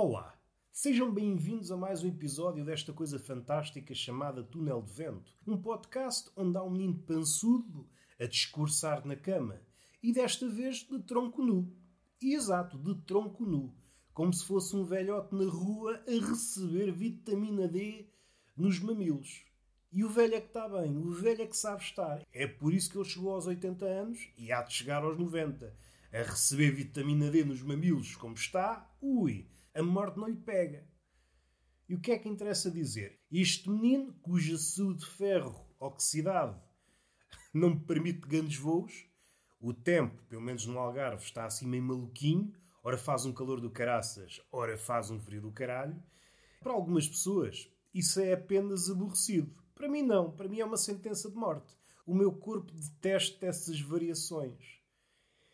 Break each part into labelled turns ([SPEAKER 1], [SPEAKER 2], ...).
[SPEAKER 1] Olá, sejam bem-vindos a mais um episódio desta coisa fantástica chamada Túnel de Vento, um podcast onde há um menino pançudo a discursar na cama e desta vez de tronco nu. E exato, de tronco nu, como se fosse um velhote na rua a receber vitamina D nos mamilos. E o velho é que está bem, o velho é que sabe estar. É por isso que ele chegou aos 80 anos e há de chegar aos 90. A receber vitamina D nos mamilos como está, ui, a morte não lhe pega. E o que é que interessa dizer? Este menino, cuja saúde de ferro oxidado não me permite grandes voos, o tempo, pelo menos no Algarve, está assim meio maluquinho, ora faz um calor do caraças, ora faz um frio do caralho. Para algumas pessoas, isso é apenas aborrecido. Para mim, não. Para mim, é uma sentença de morte. O meu corpo detesta essas variações.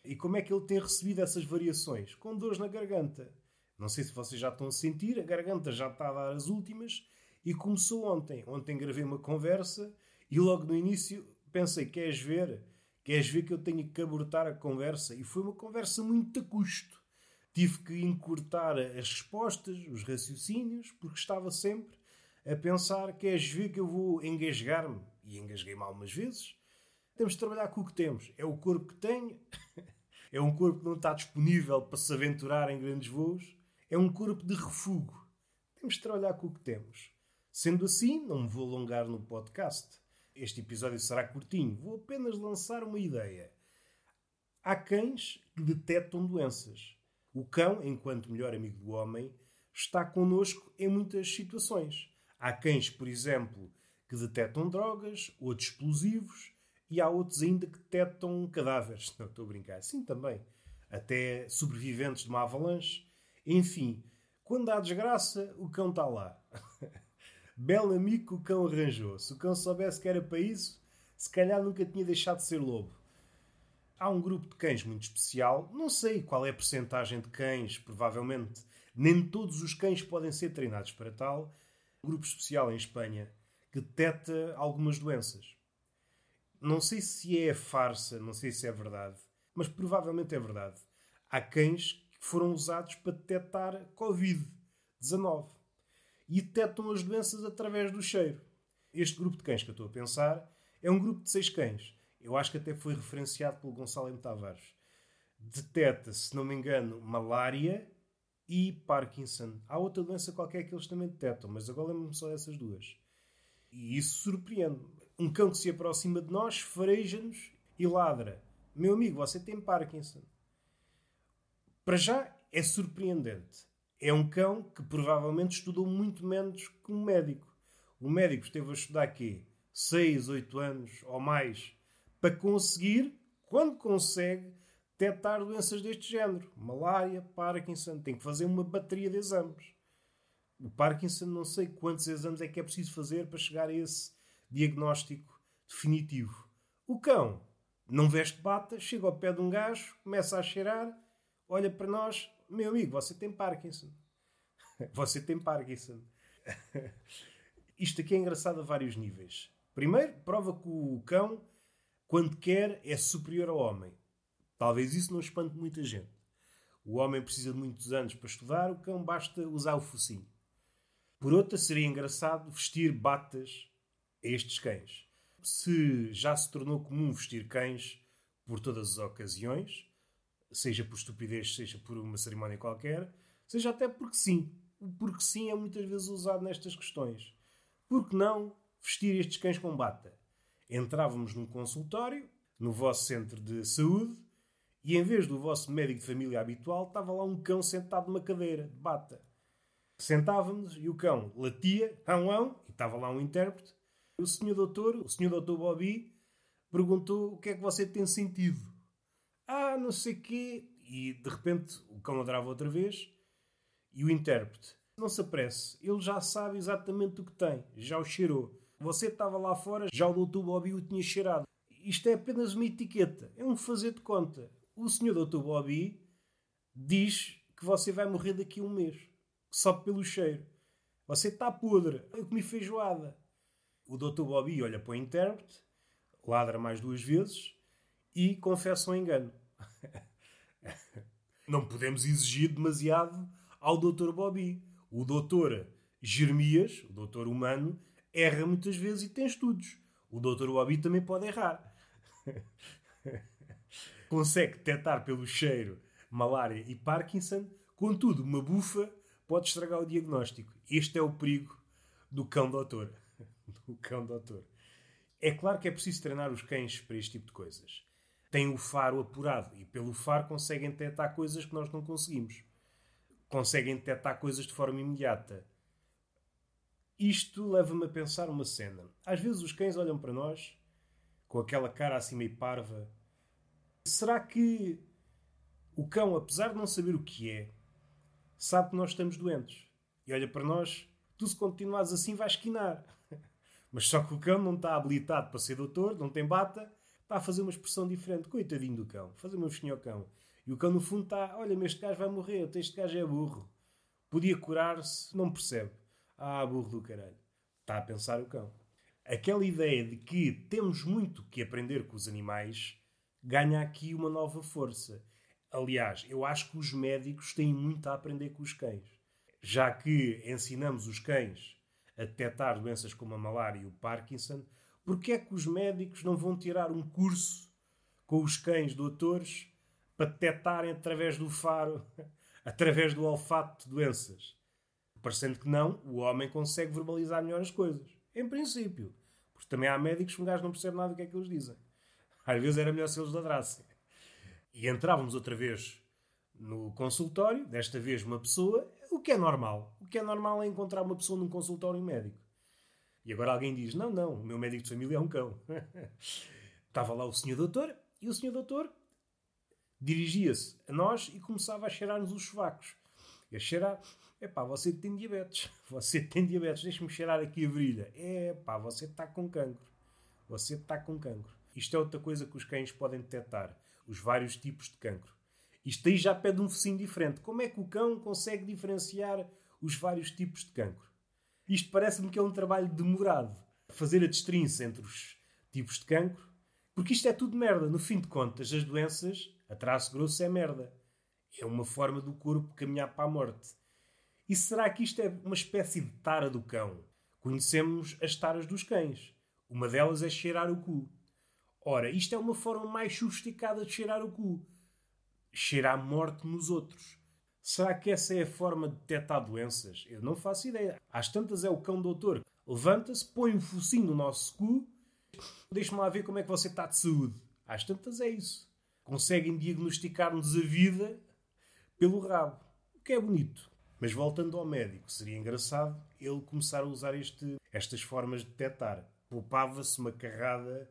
[SPEAKER 1] E como é que ele tem recebido essas variações? Com dores na garganta. Não sei se vocês já estão a sentir, a garganta já está a dar as últimas. E começou ontem. Ontem gravei uma conversa e logo no início pensei: queres ver? Queres ver que eu tenho que abortar a conversa? E foi uma conversa muito a custo. Tive que encurtar as respostas, os raciocínios, porque estava sempre a pensar: queres ver que eu vou engasgar-me? E engasguei-me algumas vezes. Temos de trabalhar com o que temos. É o corpo que tenho. é um corpo que não está disponível para se aventurar em grandes voos. É um corpo de refúgio. Temos de trabalhar com o que temos. Sendo assim, não me vou alongar no podcast. Este episódio será curtinho. Vou apenas lançar uma ideia. Há cães que detectam doenças. O cão, enquanto melhor amigo do homem, está connosco em muitas situações. Há cães, por exemplo, que detectam drogas, outros explosivos, e há outros ainda que detectam cadáveres. Não estou a brincar. Sim, também. Até sobreviventes de uma avalanche. Enfim, quando há desgraça, o cão está lá. Belo amigo que o cão arranjou. Se o cão soubesse que era para isso, se calhar nunca tinha deixado de ser lobo. Há um grupo de cães muito especial. Não sei qual é a percentagem de cães, provavelmente nem todos os cães podem ser treinados para tal. Um grupo especial em Espanha que detecta algumas doenças. Não sei se é farsa, não sei se é verdade, mas provavelmente é verdade. Há cães foram usados para detectar Covid-19 e detectam as doenças através do cheiro. Este grupo de cães que eu estou a pensar é um grupo de seis cães. Eu acho que até foi referenciado pelo Gonçalo M. Tavares. Detecta, se não me engano, malária e Parkinson. Há outra doença qualquer que eles também detectam, mas agora lembro-me só dessas duas. E isso surpreende. Um cão que se aproxima de nós fareja-nos e ladra. Meu amigo, você tem Parkinson. Para já é surpreendente. É um cão que provavelmente estudou muito menos que um médico. O médico esteve a estudar quê? 6, 8 anos ou mais para conseguir, quando consegue, detectar doenças deste género. Malária, Parkinson. Tem que fazer uma bateria de exames. O Parkinson, não sei quantos exames é que é preciso fazer para chegar a esse diagnóstico definitivo. O cão não veste bata, chega ao pé de um gajo, começa a cheirar, olha para nós, meu amigo, você tem Parkinson. você tem Parkinson. Isto aqui é engraçado a vários níveis. Primeiro, prova que o cão, quando quer, é superior ao homem. Talvez isso não espante muita gente. O homem precisa de muitos anos para estudar, o cão basta usar o focinho. Por outra, seria engraçado vestir batas a estes cães. Se já se tornou comum vestir cães por todas as ocasiões, seja por estupidez, seja por uma cerimónia qualquer, seja até porque sim. O porque sim é muitas vezes usado nestas questões. Por que não vestir estes cães com bata? Entrávamos num consultório, no vosso centro de saúde, e em vez do vosso médico de família habitual, estava lá um cão sentado numa cadeira de bata. Sentávamos e o cão latia, ão, ão, e estava lá um intérprete. O senhor doutor, o senhor doutor Bobby, perguntou o que é que você tem sentido. Ah, não sei quê. E de repente o cão ladrava outra vez e o intérprete. Não se apresse, ele já sabe exatamente o que tem, já o cheirou. Você estava lá fora, já o doutor Bobby o tinha cheirado. Isto é apenas uma etiqueta, é um fazer de conta. O senhor doutor Bobby diz que você vai morrer daqui a um mês só pelo cheiro. Você está podre. Eu comi feijoada. O Dr. Bobby olha para o intérprete, ladra mais duas vezes e confessa um engano. Não podemos exigir demasiado ao Dr. Bobby. O Dr. Jeremias, o doutor humano, erra muitas vezes e tem estudos. O Dr. Bobby também pode errar. Consegue detectar pelo cheiro malária e Parkinson, contudo, uma bufa pode estragar o diagnóstico. Este é o perigo do cão doutor. Do cão doutor. É claro que é preciso treinar os cães para este tipo de coisas. Têm o faro apurado e pelo faro conseguem detectar coisas que nós não conseguimos. Conseguem detectar coisas de forma imediata. Isto leva-me a pensar uma cena. Às vezes os cães olham para nós com aquela cara assim meio parva. Será que o cão, apesar de não saber o que é, sabe que nós estamos doentes? E olha para nós, tu se continuares assim vais esquinar. Mas só que o cão não está habilitado para ser doutor, não tem bata, está a fazer uma expressão diferente. Coitadinho do cão, fazer uma festinha ao cão. E o cão no fundo está, olha, este gajo vai morrer, este gajo é burro. Podia curar-se, não percebe. Ah, burro do caralho. Está a pensar o cão. Aquela ideia de que temos muito que aprender com os animais ganha aqui uma nova força. Aliás, eu acho que os médicos têm muito a aprender com os cães. Já que ensinamos os cães a detectar doenças como a malária e o Parkinson, porque é que os médicos não vão tirar um curso com os cães doutores para detectarem através do faro, através do olfato de doenças? Parecendo que não, o homem consegue verbalizar melhor as coisas. Em princípio. Porque também há médicos que um gajo não percebe nada do que é que eles dizem. Às vezes era melhor se eles ladrassem. E entrávamos outra vez no consultório, desta vez uma pessoa, o que é normal. O que é normal é encontrar uma pessoa num consultório médico. E agora alguém diz: Não, não, o meu médico de família é um cão. Estava lá o senhor doutor, e o senhor doutor dirigia-se a nós e começava a cheirar-nos os sovacos. E a cheirar, Epá, você tem diabetes. Você tem diabetes. Deixa-me cheirar aqui a virilha. Epá, você está com cancro. Você está com cancro. Isto é outra coisa que os cães podem detectar. Os vários tipos de cancro. Isto aí já pede um focinho diferente. Como é que o cão consegue diferenciar os vários tipos de cancro? Isto parece-me que é um trabalho demorado. Fazer a destrinça entre os tipos de cancro. Porque isto é tudo merda. No fim de contas, as doenças, a traço grosso, é merda. É uma forma do corpo caminhar para a morte. E será que isto é uma espécie de tara do cão? Conhecemos as taras dos cães. Uma delas é cheirar o cu. Ora, isto é uma forma mais sofisticada de cheirar o cu. Cheirar morte nos outros. Será que essa é a forma de detectar doenças? Eu não faço ideia. Às tantas é o cão doutor. Levanta-se, põe um focinho no nosso cu. Deixa-me lá ver como é que você está de saúde. Às tantas é isso. Conseguem diagnosticar-nos a vida pelo rabo. O que é bonito. Mas voltando ao médico, seria engraçado ele começar a usar este, estas formas de detectar. Poupava-se uma carrada,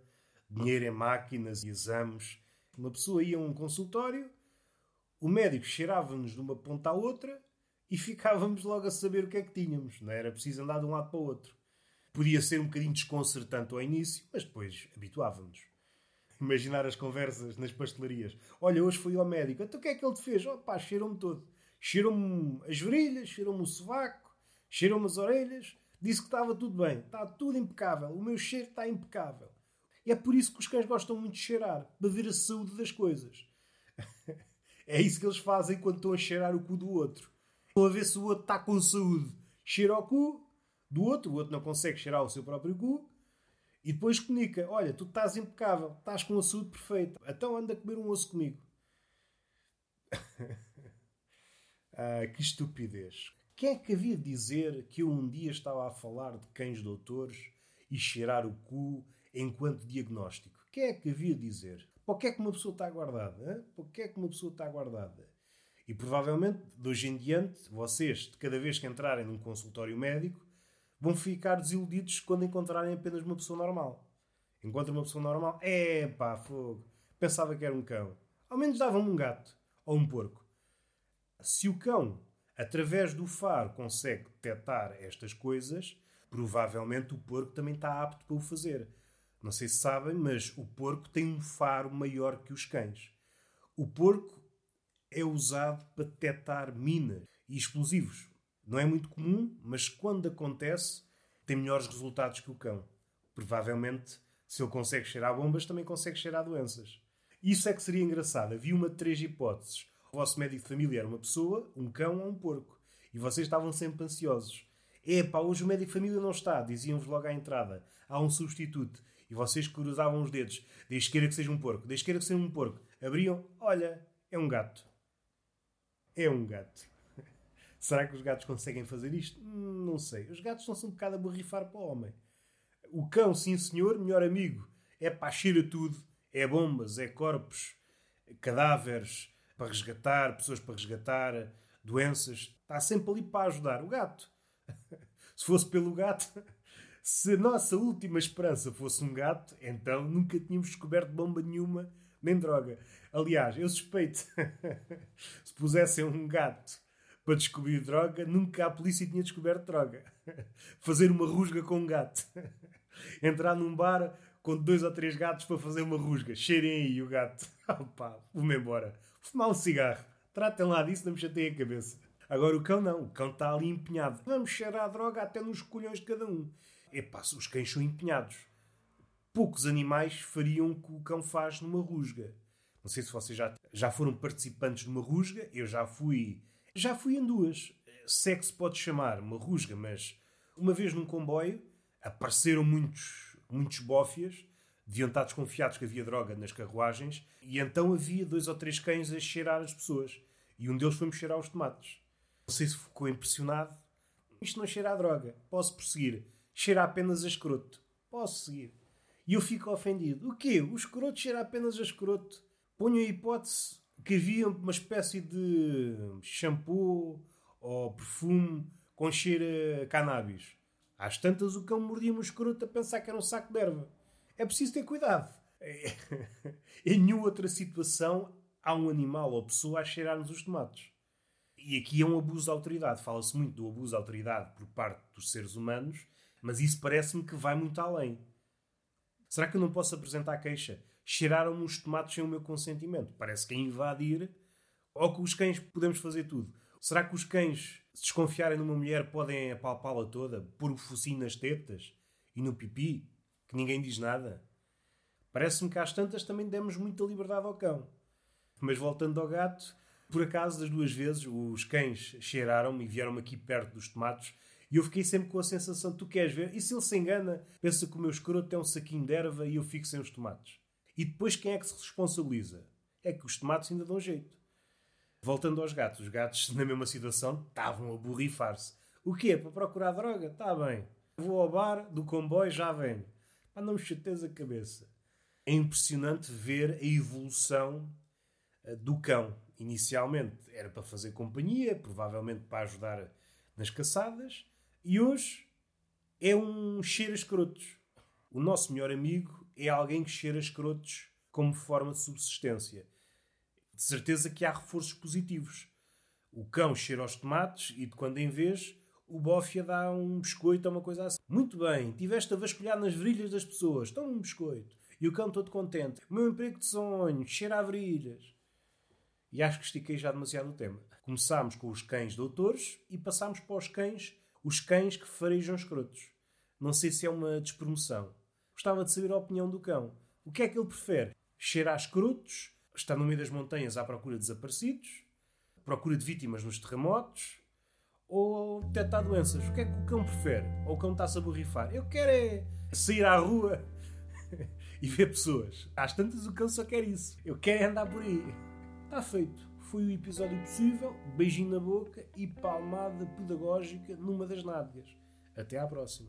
[SPEAKER 1] dinheiro em máquinas e exames. Uma pessoa ia a um consultório, o médico cheirava-nos de uma ponta à outra e ficávamos logo a saber o que é que tínhamos. Não era preciso andar de um lado para o outro. Podia ser um bocadinho desconcertante ao início, mas depois habituávamos. Imaginar as conversas nas pastelarias. Olha, hoje fui ao médico. Então o que é que ele te fez? Oh pá, cheirou-me todo. Cheirou-me as virilhas, cheirou-me o sovaco, cheirou-me as orelhas. Disse que estava tudo bem. Está tudo impecável. O meu cheiro está impecável. E é por isso que os cães gostam muito de cheirar. Para ver a saúde das coisas. É isso que eles fazem quando estão a cheirar o cu do outro. Estão a ver se o outro está com saúde. Cheira o cu do outro. O outro não consegue cheirar o seu próprio cu. E depois comunica: Olha, tu estás impecável. Estás com a saúde perfeita. Então anda a comer um osso comigo. Ah, que estupidez. Quem é que havia de dizer que eu um dia estava a falar de cães doutores e cheirar o cu enquanto diagnóstico? Quem é que havia de dizer? Para que é que uma pessoa está guardada? Para que é que uma pessoa está guardada? E provavelmente, de hoje em diante, vocês, de cada vez que entrarem num consultório médico, vão ficar desiludidos quando encontrarem apenas uma pessoa normal. Encontram uma pessoa normal, é pá, fogo. Pensava que era um cão. Ao menos dava-me um gato ou um porco. Se o cão, através do faro, consegue detectar estas coisas, provavelmente o porco também está apto para o fazer. Não sei se sabem, mas o porco tem um faro maior que os cães. O porco é usado para detectar minas e explosivos. Não é muito comum, mas quando acontece, tem melhores resultados que o cão. Provavelmente, se ele consegue cheirar bombas, também consegue cheirar doenças. Isso é que seria engraçado. Havia uma de três hipóteses. O vosso médico de família era uma pessoa, um cão ou um porco. E vocês estavam sempre ansiosos. Epá, hoje o médico de família não está, diziam-vos logo à entrada. Há um substituto. Vocês cruzavam os dedos. Desde queira que seja um porco, desde queira que seja um porco. Abriam, olha, é um gato. É um gato. Será que os gatos conseguem fazer isto? Não sei. Os gatos estão-se um bocado a borrifar para o homem. O cão, sim senhor, melhor amigo. É para cheira tudo. É bombas, é corpos, cadáveres para resgatar, pessoas para resgatar, doenças. Está sempre ali para ajudar. O gato. Se fosse pelo gato, se a nossa última esperança fosse um gato, então nunca tínhamos descoberto bomba nenhuma nem droga. Aliás, eu suspeito, se pusessem um gato para descobrir droga, nunca a polícia tinha descoberto droga. Fazer uma rusga com um gato. Entrar num bar com dois ou três gatos para fazer uma rusga. Cheirem aí o gato. Opa, vou-me embora. Fumar um cigarro. Tratem lá disso, não me chateiem a cabeça. Agora o cão não. O cão está ali empenhado. Vamos cheirar a droga até nos colhões de cada um. Epá, os cães são empenhados. Poucos animais fariam o que o cão faz numa rusga. Não sei se vocês já, já foram participantes de uma rusga. Eu já fui. Já fui em duas. Se é que se pode chamar uma rusga, mas uma vez num comboio apareceram muitos, muitos bófias. Deviam estar desconfiados que havia droga nas carruagens. E então havia dois ou três cães a cheirar as pessoas. E um deles foi-me cheirar os tomates. Não sei se ficou impressionado. Isto não cheira a droga. Posso prosseguir cheira apenas a escroto. Posso seguir. E eu fico ofendido. O quê? O escroto cheira apenas a escroto. Ponho a hipótese que havia uma espécie de shampoo ou perfume com cheiro a cannabis. Às tantas o cão mordia-me o escroto a pensar que era um saco de erva. É preciso ter cuidado. em nenhuma outra situação há um animal ou pessoa a cheirar-nos os tomates. E aqui é um abuso de autoridade. Fala-se muito do abuso de autoridade por parte dos seres humanos mas isso parece-me que vai muito além. Será que eu não posso apresentar queixa? Cheiraram-me os tomates sem o meu consentimento. Parece que é invadir. Ou que os cães podemos fazer tudo. Será que os cães, se desconfiarem numa mulher, podem apalpá-la toda, pôr o focinho nas tetas e no pipi, que ninguém diz nada? Parece-me que às tantas também demos muita liberdade ao cão. Mas voltando ao gato, por acaso, das duas vezes, os cães cheiraram-me e vieram-me aqui perto dos tomates e eu fiquei sempre com a sensação: tu queres ver? E se ele se engana, pensa que o meu escroto é um saquinho de erva e eu fico sem os tomates. E depois quem é que se responsabiliza? É que os tomates ainda dão jeito. Voltando aos gatos, os gatos, na mesma situação, estavam a borrifar-se. O quê? Para procurar droga? Está bem. Vou ao bar do comboio, já venho. Ah, não me a cabeça. É impressionante ver a evolução eh, do cão. Inicialmente era para fazer companhia, provavelmente para ajudar nas caçadas, e hoje é um cheiro a escrotos. O nosso melhor amigo é alguém que cheira a escrotos como forma de subsistência. De certeza que há reforços positivos. O cão cheira aos tomates e de quando em vez o bófia dá um biscoito ou uma coisa assim. Muito bem, tiveste a vasculhar nas virilhas das pessoas. Toma um biscoito. E o cão todo contente. Meu emprego de sonho, cheira a virilhas. E acho que estiquei já demasiado o tema. Começámos com os cães doutores e passámos para os cães os cães que farejam escrotos. Não sei se é uma despromoção. Gostava de saber a opinião do cão. O que é que ele prefere? Cheirar escrotos? Estar no meio das montanhas à procura de desaparecidos? Procura de vítimas nos terremotos? Ou detectar doenças? O que é que o cão prefere? Ou o cão está-se a borrifar? Eu quero é sair à rua e ver pessoas. Às tantas o cão só quer isso. Eu quero é andar por aí. Está feito foi o episódio possível, beijinho na boca e palmada pedagógica numa das nádegas. Até à próxima.